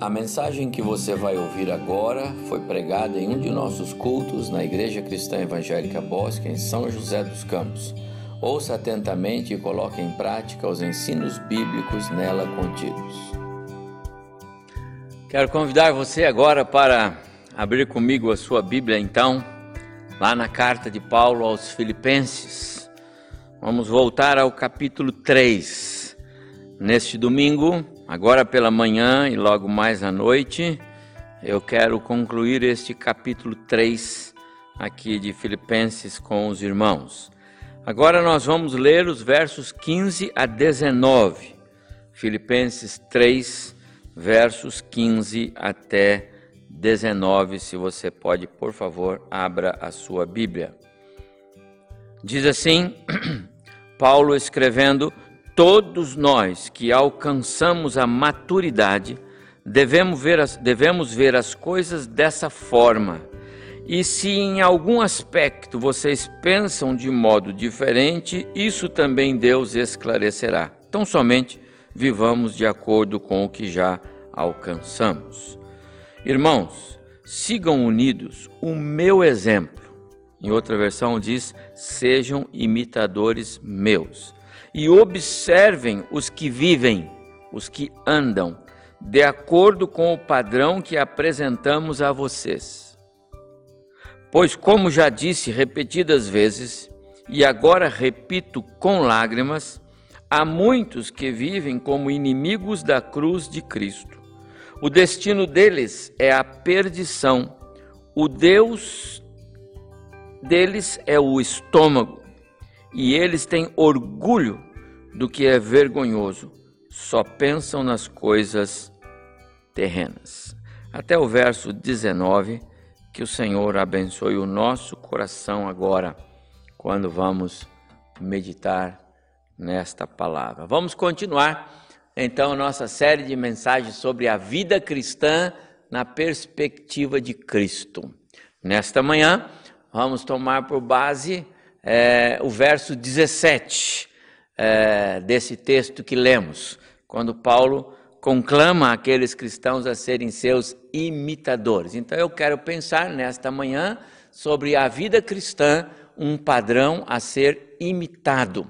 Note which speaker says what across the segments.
Speaker 1: A mensagem que você vai ouvir agora foi pregada em um de nossos cultos na Igreja Cristã Evangélica Bosque, em São José dos Campos. Ouça atentamente e coloque em prática os ensinos bíblicos nela contidos. Quero convidar você agora para abrir comigo a sua Bíblia, então, lá na carta de Paulo aos Filipenses. Vamos voltar ao capítulo 3. Neste domingo, Agora pela manhã e logo mais à noite, eu quero concluir este capítulo 3 aqui de Filipenses com os irmãos. Agora nós vamos ler os versos 15 a 19. Filipenses 3, versos 15 até 19. Se você pode, por favor, abra a sua Bíblia. Diz assim, Paulo escrevendo Todos nós que alcançamos a maturidade devemos ver as, devemos ver as coisas dessa forma. E se em algum aspecto vocês pensam de modo diferente, isso também Deus esclarecerá. Então, somente vivamos de acordo com o que já alcançamos. Irmãos, sigam unidos o meu exemplo. Em outra versão diz: sejam imitadores meus e observem os que vivem, os que andam, de acordo com o padrão que apresentamos a vocês. Pois, como já disse repetidas vezes, e agora repito com lágrimas, há muitos que vivem como inimigos da cruz de Cristo. O destino deles é a perdição. O Deus deles é o estômago e eles têm orgulho do que é vergonhoso, só pensam nas coisas terrenas. Até o verso 19, que o Senhor abençoe o nosso coração agora, quando vamos meditar nesta palavra. Vamos continuar então nossa série de mensagens sobre a vida cristã na perspectiva de Cristo. Nesta manhã, vamos tomar por base é, o verso 17 é, desse texto que lemos, quando Paulo conclama aqueles cristãos a serem seus imitadores. Então eu quero pensar nesta manhã sobre a vida cristã, um padrão a ser imitado.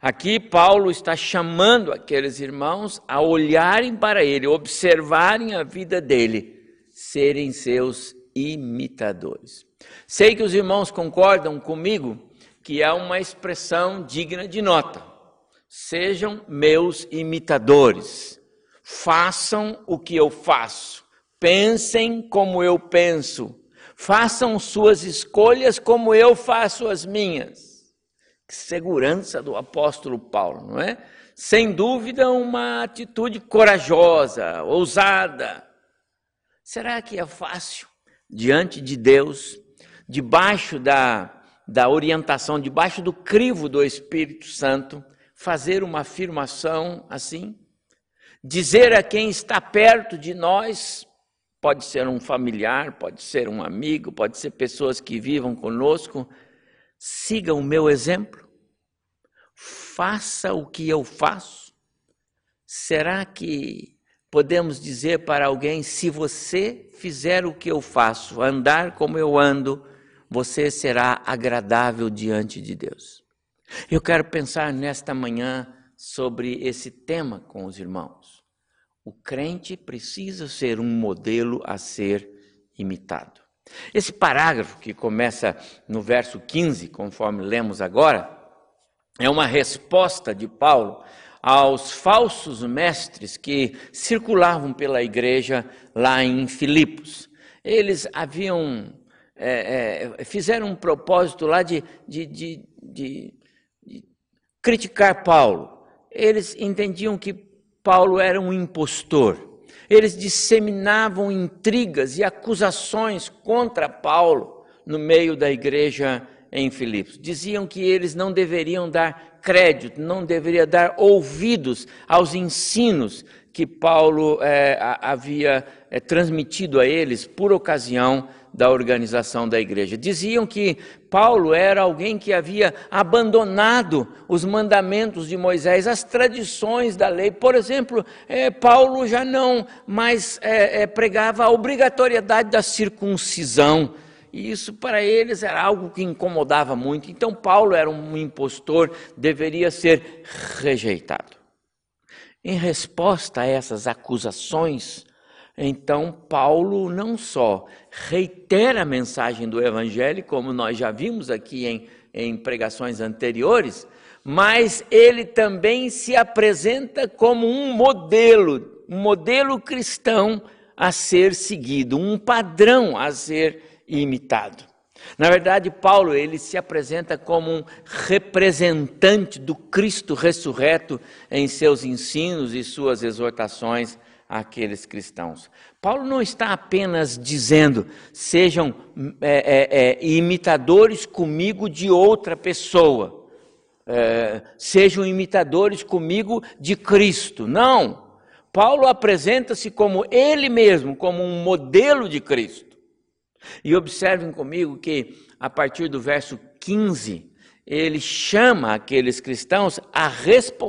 Speaker 1: Aqui Paulo está chamando aqueles irmãos a olharem para ele, observarem a vida dele, serem seus imitadores. Sei que os irmãos concordam comigo que é uma expressão digna de nota. Sejam meus imitadores, façam o que eu faço, pensem como eu penso, façam suas escolhas como eu faço as minhas. Que segurança do apóstolo Paulo, não é? Sem dúvida, uma atitude corajosa, ousada. Será que é fácil diante de Deus, debaixo da da orientação, debaixo do crivo do Espírito Santo, fazer uma afirmação assim? Dizer a quem está perto de nós, pode ser um familiar, pode ser um amigo, pode ser pessoas que vivam conosco, siga o meu exemplo, faça o que eu faço. Será que podemos dizer para alguém: se você fizer o que eu faço, andar como eu ando, você será agradável diante de Deus. Eu quero pensar nesta manhã sobre esse tema com os irmãos. O crente precisa ser um modelo a ser imitado. Esse parágrafo que começa no verso 15, conforme lemos agora, é uma resposta de Paulo aos falsos mestres que circulavam pela igreja lá em Filipos. Eles haviam é, é, fizeram um propósito lá de, de, de, de, criticar Paulo. Eles entendiam que Paulo era um impostor. Eles disseminavam intrigas e acusações contra Paulo no meio da igreja em Filipos. Diziam que eles não deveriam dar crédito, não deveriam dar ouvidos aos ensinos que Paulo é, havia é, transmitido a eles por ocasião da organização da igreja. Diziam que Paulo era alguém que havia abandonado os mandamentos de Moisés, as tradições da lei. Por exemplo, é, Paulo já não mais é, é, pregava a obrigatoriedade da circuncisão. E isso para eles era algo que incomodava muito. Então, Paulo era um impostor, deveria ser rejeitado. Em resposta a essas acusações, então, Paulo não só reitera a mensagem do Evangelho, como nós já vimos aqui em, em pregações anteriores, mas ele também se apresenta como um modelo, um modelo cristão a ser seguido, um padrão a ser imitado. Na verdade, Paulo ele se apresenta como um representante do Cristo ressurreto em seus ensinos e suas exortações àqueles cristãos. Paulo não está apenas dizendo, sejam é, é, é, imitadores comigo de outra pessoa, é, sejam imitadores comigo de Cristo. Não. Paulo apresenta-se como ele mesmo, como um modelo de Cristo. E observem comigo que, a partir do verso 15, ele chama aqueles cristãos a,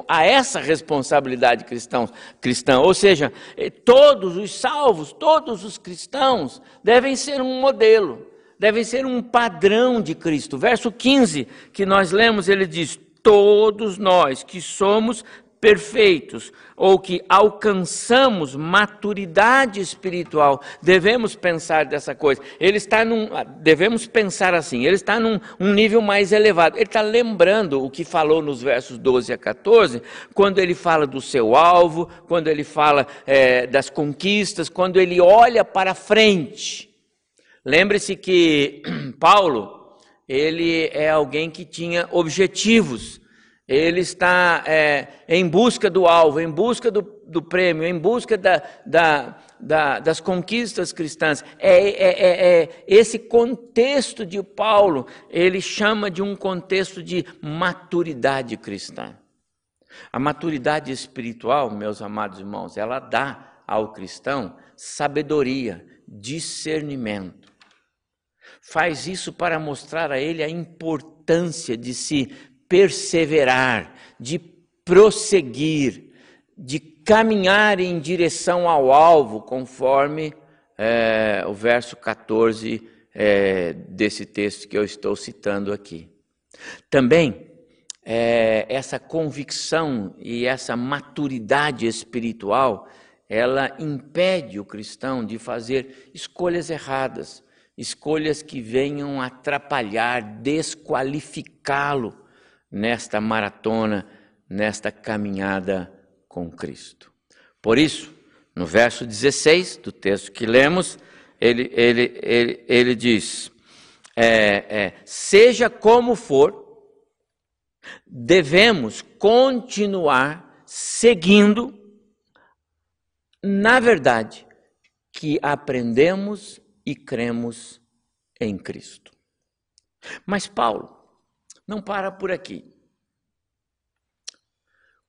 Speaker 1: a essa responsabilidade cristãos, cristã. Ou seja, eh, todos os salvos, todos os cristãos devem ser um modelo, devem ser um padrão de Cristo. Verso 15 que nós lemos, ele diz: Todos nós que somos perfeitos ou que alcançamos maturidade espiritual, devemos pensar dessa coisa. Ele está num, devemos pensar assim, ele está num um nível mais elevado. Ele está lembrando o que falou nos versos 12 a 14, quando ele fala do seu alvo, quando ele fala é, das conquistas, quando ele olha para frente. Lembre-se que Paulo, ele é alguém que tinha objetivos ele está é, em busca do alvo, em busca do, do prêmio, em busca da, da, da, das conquistas cristãs. É, é, é, é, esse contexto de Paulo, ele chama de um contexto de maturidade cristã. A maturidade espiritual, meus amados irmãos, ela dá ao cristão sabedoria, discernimento. Faz isso para mostrar a ele a importância de se perseverar, de prosseguir, de caminhar em direção ao alvo, conforme é, o verso 14 é, desse texto que eu estou citando aqui. Também, é, essa convicção e essa maturidade espiritual, ela impede o cristão de fazer escolhas erradas, escolhas que venham atrapalhar, desqualificá-lo nesta maratona, nesta caminhada com Cristo. Por isso, no verso 16 do texto que lemos, ele, ele, ele, ele diz: é, é, seja como for, devemos continuar seguindo, na verdade, que aprendemos e cremos em Cristo. Mas Paulo, não para por aqui.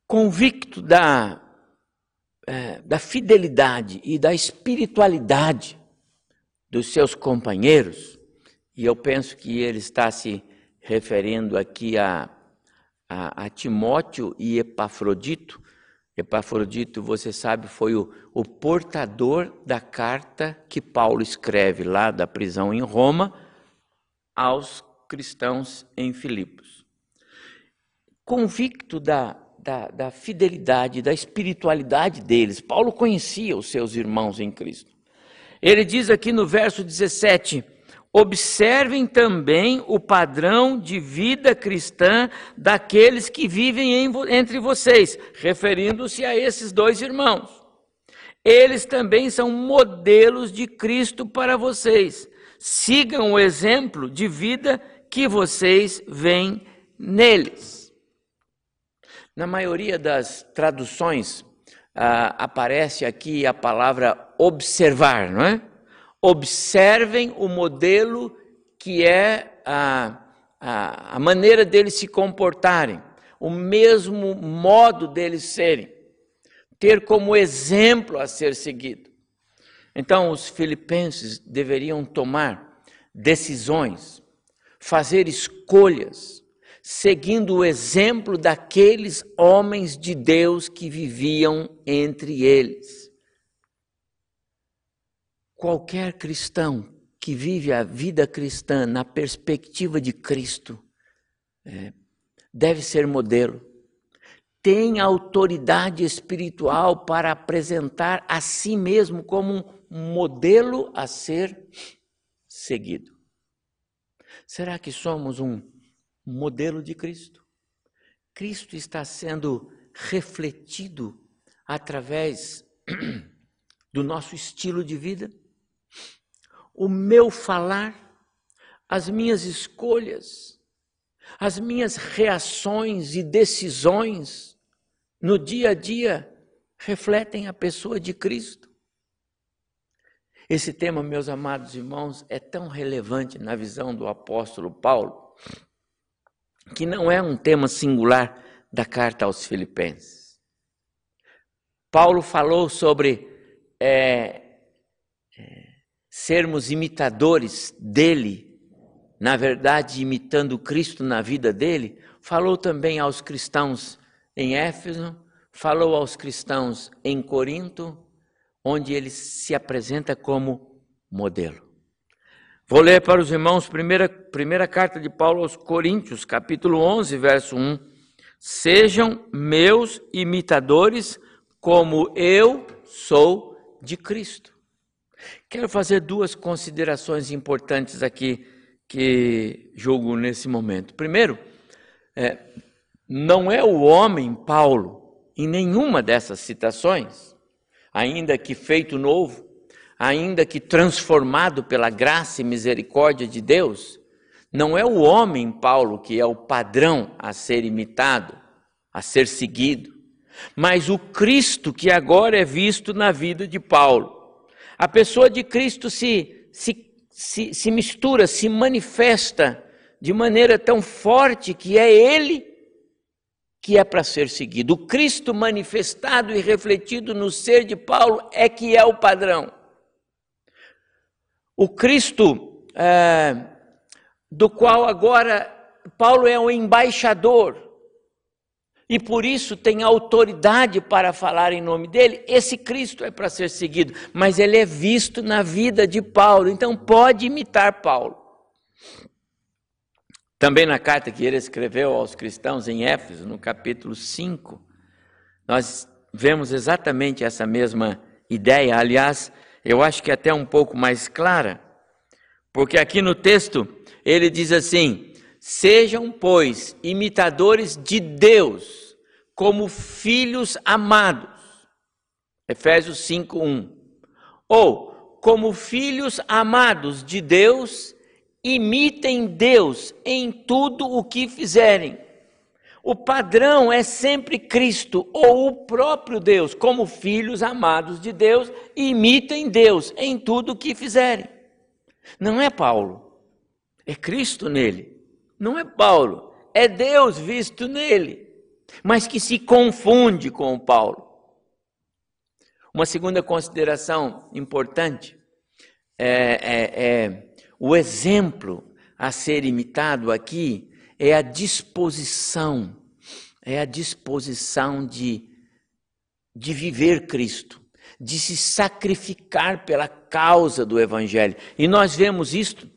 Speaker 1: Convicto da, é, da fidelidade e da espiritualidade dos seus companheiros, e eu penso que ele está se referindo aqui a, a, a Timóteo e Epafrodito. Epafrodito, você sabe, foi o, o portador da carta que Paulo escreve lá da prisão em Roma aos cristãos em Filipos. Convicto da, da, da fidelidade, da espiritualidade deles, Paulo conhecia os seus irmãos em Cristo. Ele diz aqui no verso 17: Observem também o padrão de vida cristã daqueles que vivem em, entre vocês, referindo-se a esses dois irmãos. Eles também são modelos de Cristo para vocês. Sigam o exemplo de vida que vocês veem neles. Na maioria das traduções, ah, aparece aqui a palavra observar, não é? Observem o modelo que é a, a, a maneira deles se comportarem, o mesmo modo deles serem, ter como exemplo a ser seguido. Então, os filipenses deveriam tomar decisões, fazer escolhas, seguindo o exemplo daqueles homens de Deus que viviam entre eles. Qualquer cristão que vive a vida cristã na perspectiva de Cristo é, deve ser modelo. Tem autoridade espiritual para apresentar a si mesmo como um modelo a ser seguido. Será que somos um modelo de Cristo? Cristo está sendo refletido através do nosso estilo de vida? O meu falar, as minhas escolhas, as minhas reações e decisões no dia a dia refletem a pessoa de Cristo. Esse tema, meus amados irmãos, é tão relevante na visão do apóstolo Paulo, que não é um tema singular da carta aos Filipenses. Paulo falou sobre é, é, sermos imitadores dele, na verdade, imitando Cristo na vida dele, falou também aos cristãos em Éfeso, falou aos cristãos em Corinto, onde ele se apresenta como modelo. Vou ler para os irmãos primeira, primeira carta de Paulo aos Coríntios, capítulo 11, verso 1. Sejam meus imitadores, como eu sou de Cristo. Quero fazer duas considerações importantes aqui que julgo nesse momento. Primeiro, é, não é o homem Paulo, em nenhuma dessas citações, ainda que feito novo, ainda que transformado pela graça e misericórdia de Deus, não é o homem, Paulo, que é o padrão a ser imitado, a ser seguido, mas o Cristo que agora é visto na vida de Paulo. A pessoa de Cristo se, se, se, se mistura, se manifesta de maneira tão forte que é Ele que é para ser seguido. O Cristo manifestado e refletido no ser de Paulo é que é o padrão. O Cristo é, do qual agora Paulo é o embaixador e por isso tem autoridade para falar em nome dele. Esse Cristo é para ser seguido, mas ele é visto na vida de Paulo, então pode imitar Paulo. Também na carta que ele escreveu aos cristãos em Éfeso, no capítulo 5, nós vemos exatamente essa mesma ideia. Aliás, eu acho que até um pouco mais clara, porque aqui no texto ele diz assim: Sejam, pois, imitadores de Deus, como filhos amados. Efésios 5:1. Ou como filhos amados de Deus imitem Deus em tudo o que fizerem. O padrão é sempre Cristo ou o próprio Deus, como filhos amados de Deus, imitem Deus em tudo o que fizerem. Não é Paulo, é Cristo nele. Não é Paulo, é Deus visto nele, mas que se confunde com Paulo. Uma segunda consideração importante é, é, é o exemplo a ser imitado aqui é a disposição, é a disposição de, de viver Cristo, de se sacrificar pela causa do Evangelho. E nós vemos isto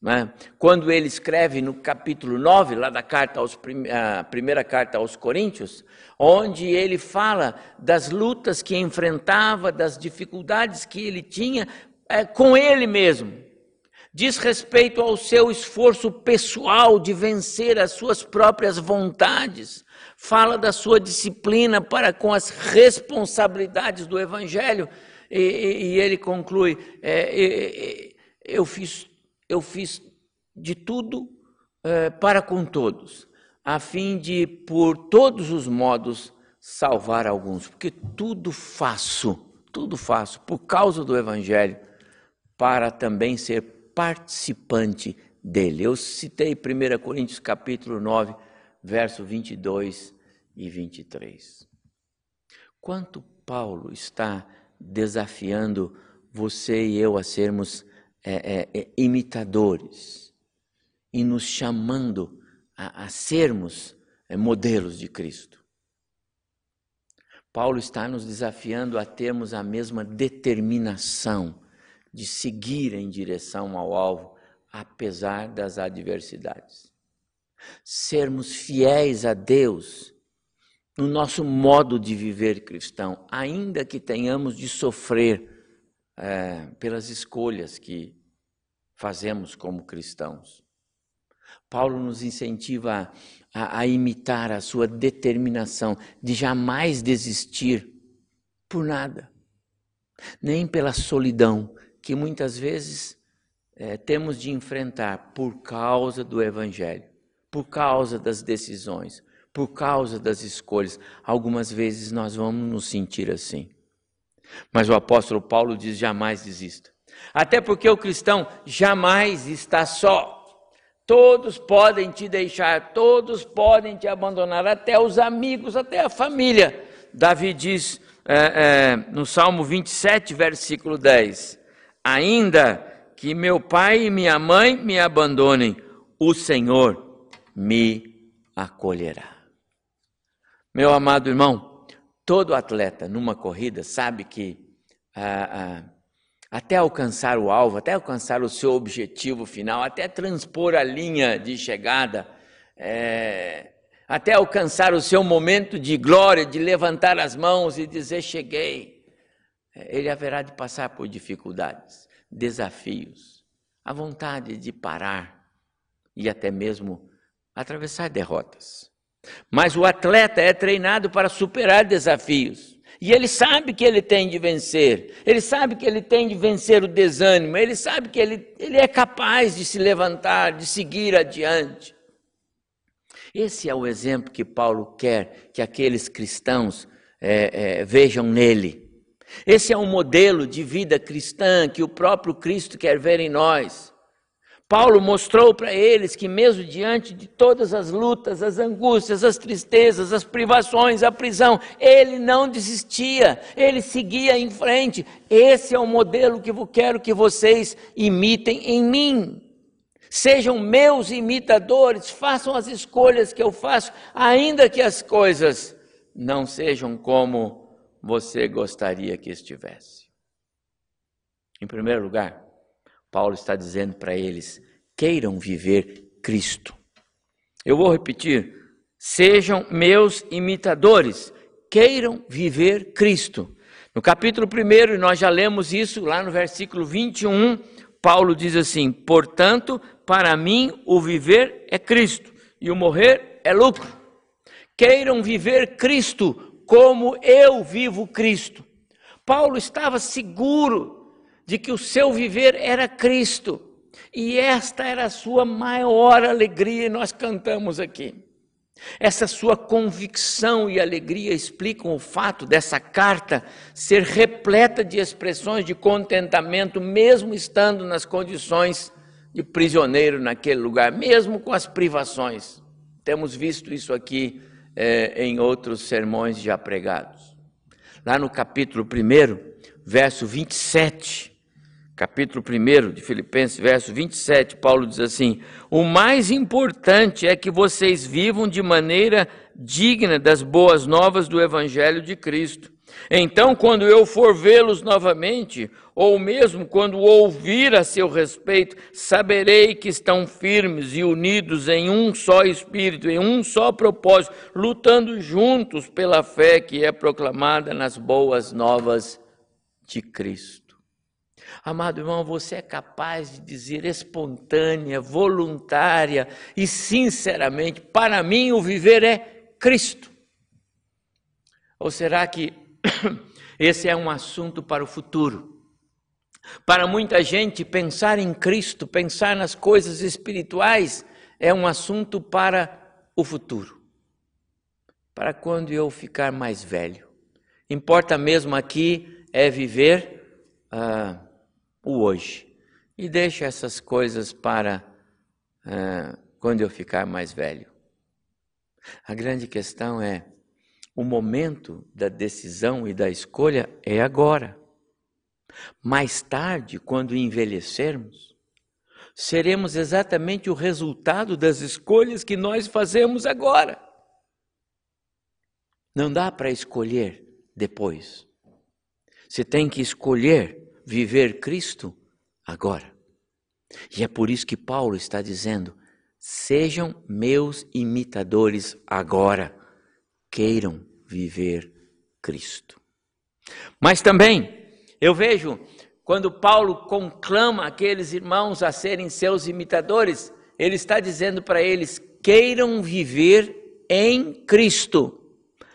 Speaker 1: né, quando ele escreve no capítulo 9, lá da carta aos, a primeira carta aos Coríntios, onde ele fala das lutas que enfrentava, das dificuldades que ele tinha é, com ele mesmo diz respeito ao seu esforço pessoal de vencer as suas próprias vontades, fala da sua disciplina para com as responsabilidades do Evangelho, e, e ele conclui: é, eu, fiz, eu fiz de tudo é, para com todos, a fim de, por todos os modos, salvar alguns, porque tudo faço, tudo faço por causa do Evangelho, para também ser participante dele. Eu citei 1 Coríntios capítulo 9, verso 22 e 23. Quanto Paulo está desafiando você e eu a sermos é, é, é imitadores e nos chamando a, a sermos é, modelos de Cristo. Paulo está nos desafiando a termos a mesma determinação de seguir em direção ao alvo, apesar das adversidades. Sermos fiéis a Deus no nosso modo de viver cristão, ainda que tenhamos de sofrer é, pelas escolhas que fazemos como cristãos. Paulo nos incentiva a, a, imitar a sua determinação de jamais desistir por nada, nem pela solidão que muitas vezes é, temos de enfrentar por causa do Evangelho, por causa das decisões, por causa das escolhas. Algumas vezes nós vamos nos sentir assim. Mas o apóstolo Paulo diz: jamais desista. Até porque o cristão jamais está só. Todos podem te deixar, todos podem te abandonar, até os amigos, até a família. Davi diz é, é, no Salmo 27, versículo 10: Ainda que meu pai e minha mãe me abandonem, o Senhor me acolherá. Meu amado irmão, todo atleta numa corrida sabe que ah, ah, até alcançar o alvo, até alcançar o seu objetivo final, até transpor a linha de chegada, é, até alcançar o seu momento de glória, de levantar as mãos e dizer: Cheguei. Ele haverá de passar por dificuldades, desafios, a vontade de parar e até mesmo atravessar derrotas. Mas o atleta é treinado para superar desafios. E ele sabe que ele tem de vencer, ele sabe que ele tem de vencer o desânimo, ele sabe que ele, ele é capaz de se levantar, de seguir adiante. Esse é o exemplo que Paulo quer que aqueles cristãos é, é, vejam nele. Esse é um modelo de vida cristã que o próprio Cristo quer ver em nós. Paulo mostrou para eles que, mesmo diante de todas as lutas, as angústias, as tristezas, as privações, a prisão, ele não desistia, ele seguia em frente. Esse é o modelo que eu quero que vocês imitem em mim. Sejam meus imitadores, façam as escolhas que eu faço, ainda que as coisas não sejam como você gostaria que estivesse. Em primeiro lugar, Paulo está dizendo para eles: queiram viver Cristo. Eu vou repetir: sejam meus imitadores, queiram viver Cristo. No capítulo 1, nós já lemos isso lá no versículo 21. Paulo diz assim: Portanto, para mim o viver é Cristo e o morrer é lucro. Queiram viver Cristo como eu vivo Cristo. Paulo estava seguro de que o seu viver era Cristo. E esta era a sua maior alegria, e nós cantamos aqui. Essa sua convicção e alegria explicam o fato dessa carta ser repleta de expressões de contentamento, mesmo estando nas condições de prisioneiro naquele lugar, mesmo com as privações. Temos visto isso aqui é, em outros sermões já pregados. Lá no capítulo 1, verso 27, capítulo 1 de Filipenses, verso 27, Paulo diz assim: O mais importante é que vocês vivam de maneira digna das boas novas do Evangelho de Cristo. Então, quando eu for vê-los novamente, ou mesmo quando ouvir a seu respeito, saberei que estão firmes e unidos em um só espírito, em um só propósito, lutando juntos pela fé que é proclamada nas boas novas de Cristo. Amado irmão, você é capaz de dizer espontânea, voluntária e sinceramente: para mim o viver é Cristo? Ou será que esse é um assunto para o futuro? Para muita gente, pensar em Cristo, pensar nas coisas espirituais, é um assunto para o futuro. Para quando eu ficar mais velho. Importa mesmo aqui é viver. Ah, o hoje. E deixa essas coisas para uh, quando eu ficar mais velho. A grande questão é: o momento da decisão e da escolha é agora. Mais tarde, quando envelhecermos, seremos exatamente o resultado das escolhas que nós fazemos agora. Não dá para escolher depois. Você tem que escolher viver Cristo agora. E é por isso que Paulo está dizendo: sejam meus imitadores agora, queiram viver Cristo. Mas também eu vejo quando Paulo conclama aqueles irmãos a serem seus imitadores, ele está dizendo para eles: queiram viver em Cristo.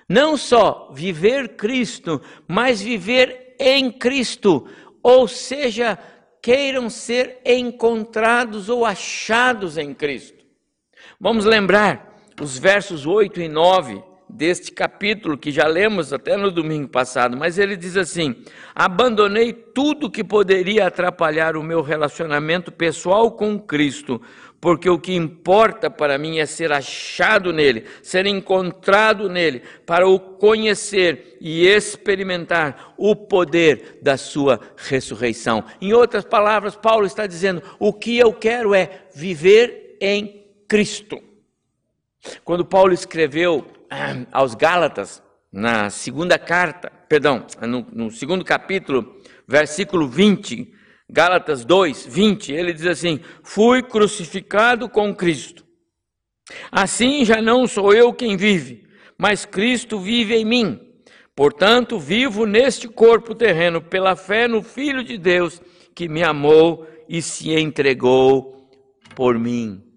Speaker 1: Não só viver Cristo, mas viver em Cristo. Ou seja, queiram ser encontrados ou achados em Cristo. Vamos lembrar os versos 8 e 9 deste capítulo que já lemos até no domingo passado, mas ele diz assim: Abandonei tudo que poderia atrapalhar o meu relacionamento pessoal com Cristo, porque o que importa para mim é ser achado nele, ser encontrado nele, para o conhecer e experimentar o poder da sua ressurreição. Em outras palavras, Paulo está dizendo: o que eu quero é viver em Cristo. Quando Paulo escreveu aos Gálatas, na segunda carta, perdão, no, no segundo capítulo, versículo 20, Gálatas 2, 20, ele diz assim: Fui crucificado com Cristo. Assim já não sou eu quem vive, mas Cristo vive em mim. Portanto, vivo neste corpo terreno pela fé no Filho de Deus que me amou e se entregou por mim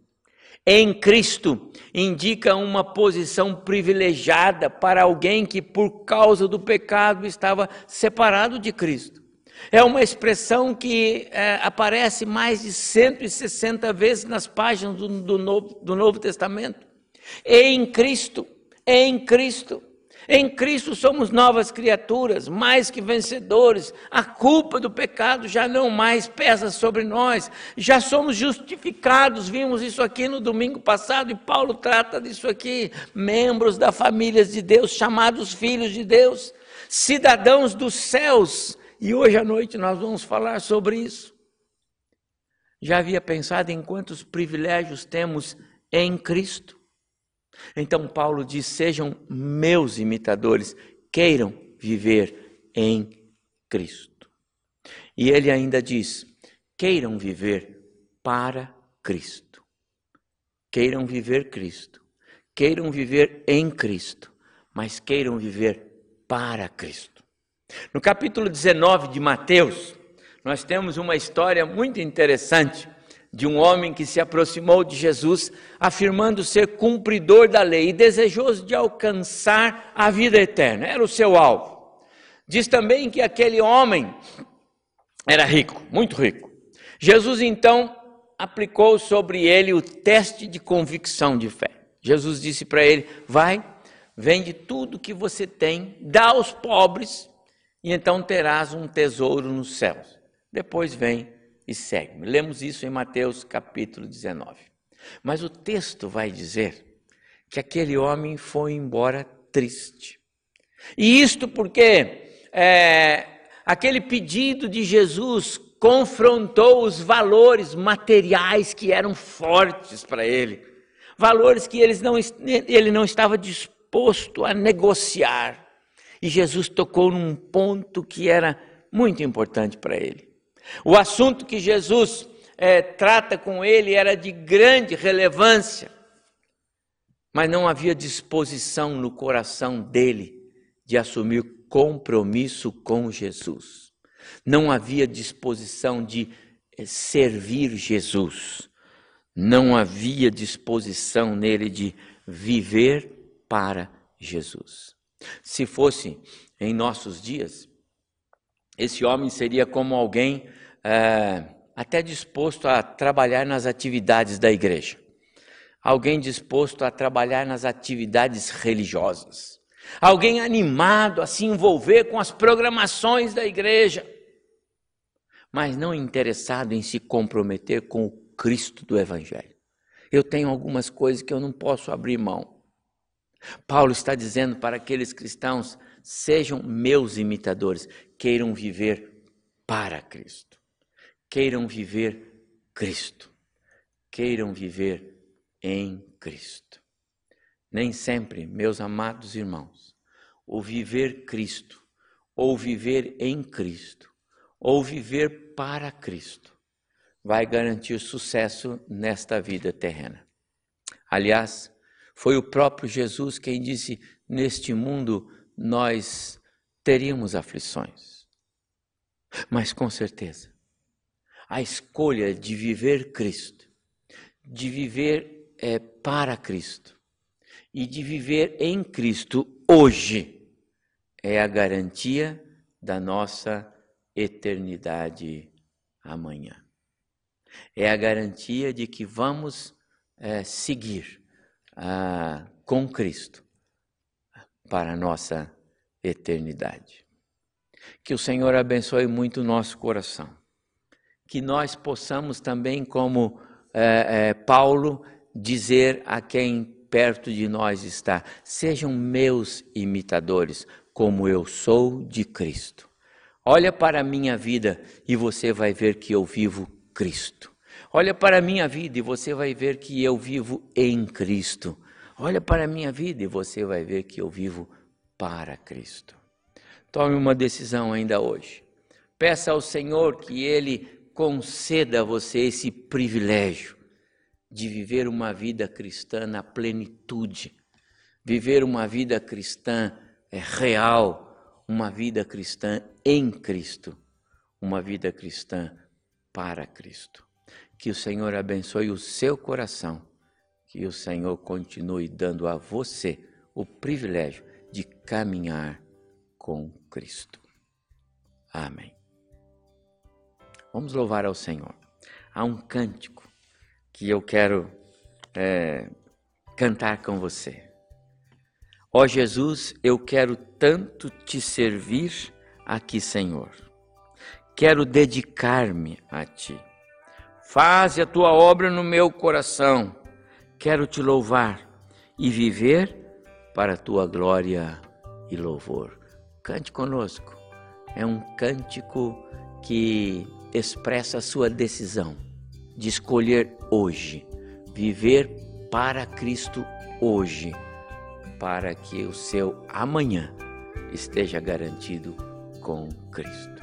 Speaker 1: em Cristo indica uma posição privilegiada para alguém que, por causa do pecado, estava separado de Cristo. É uma expressão que é, aparece mais de 160 vezes nas páginas do, do, Novo, do Novo Testamento. Em Cristo, em Cristo. Em Cristo somos novas criaturas, mais que vencedores. A culpa do pecado já não mais pesa sobre nós. Já somos justificados. Vimos isso aqui no domingo passado e Paulo trata disso aqui. Membros da família de Deus, chamados filhos de Deus, cidadãos dos céus. E hoje à noite nós vamos falar sobre isso. Já havia pensado em quantos privilégios temos em Cristo? Então Paulo diz: sejam meus imitadores, queiram viver em Cristo. E ele ainda diz: queiram viver para Cristo. Queiram viver Cristo. Queiram viver em Cristo, mas queiram viver para Cristo. No capítulo 19 de Mateus, nós temos uma história muito interessante de um homem que se aproximou de Jesus, afirmando ser cumpridor da lei e desejoso de alcançar a vida eterna. Era o seu alvo. Diz também que aquele homem era rico, muito rico. Jesus então aplicou sobre ele o teste de convicção de fé. Jesus disse para ele: Vai, vende tudo que você tem, dá aos pobres, e então terás um tesouro nos céus. Depois vem e segue-me. Lemos isso em Mateus capítulo 19. Mas o texto vai dizer que aquele homem foi embora triste. E isto porque é, aquele pedido de Jesus confrontou os valores materiais que eram fortes para ele, valores que eles não, ele não estava disposto a negociar. E Jesus tocou num ponto que era muito importante para ele. O assunto que Jesus é, trata com ele era de grande relevância, mas não havia disposição no coração dele de assumir compromisso com Jesus. Não havia disposição de é, servir Jesus. Não havia disposição nele de viver para Jesus. Se fosse em nossos dias, esse homem seria como alguém é, até disposto a trabalhar nas atividades da igreja, alguém disposto a trabalhar nas atividades religiosas, alguém animado a se envolver com as programações da igreja, mas não interessado em se comprometer com o Cristo do Evangelho. Eu tenho algumas coisas que eu não posso abrir mão. Paulo está dizendo para aqueles cristãos: sejam meus imitadores, queiram viver para Cristo. Queiram viver Cristo. Queiram viver em Cristo. Nem sempre, meus amados irmãos, o viver Cristo, ou viver em Cristo, ou viver para Cristo, vai garantir sucesso nesta vida terrena. Aliás, foi o próprio Jesus quem disse: Neste mundo nós teríamos aflições. Mas com certeza, a escolha de viver Cristo, de viver é, para Cristo e de viver em Cristo hoje é a garantia da nossa eternidade amanhã. É a garantia de que vamos é, seguir ah, com Cristo para a nossa eternidade. Que o Senhor abençoe muito o nosso coração. Que nós possamos também, como é, é, Paulo, dizer a quem perto de nós está: sejam meus imitadores, como eu sou de Cristo. Olha para a minha vida e você vai ver que eu vivo Cristo. Olha para a minha vida e você vai ver que eu vivo em Cristo. Olha para a minha vida e você vai ver que eu vivo para Cristo. Tome uma decisão ainda hoje. Peça ao Senhor que Ele conceda a você esse privilégio de viver uma vida cristã na plenitude, viver uma vida cristã é, real, uma vida cristã em Cristo, uma vida cristã para Cristo. Que o Senhor abençoe o seu coração, que o Senhor continue dando a você o privilégio de caminhar com Cristo. Amém. Vamos louvar ao Senhor. Há um cântico que eu quero é, cantar com você. Ó oh Jesus, eu quero tanto te servir aqui, Senhor. Quero dedicar-me a ti. Faze a tua obra no meu coração. Quero te louvar e viver para a tua glória e louvor. Cante conosco. É um cântico que expressa a sua decisão de escolher hoje, viver para Cristo hoje, para que o seu amanhã esteja garantido com Cristo.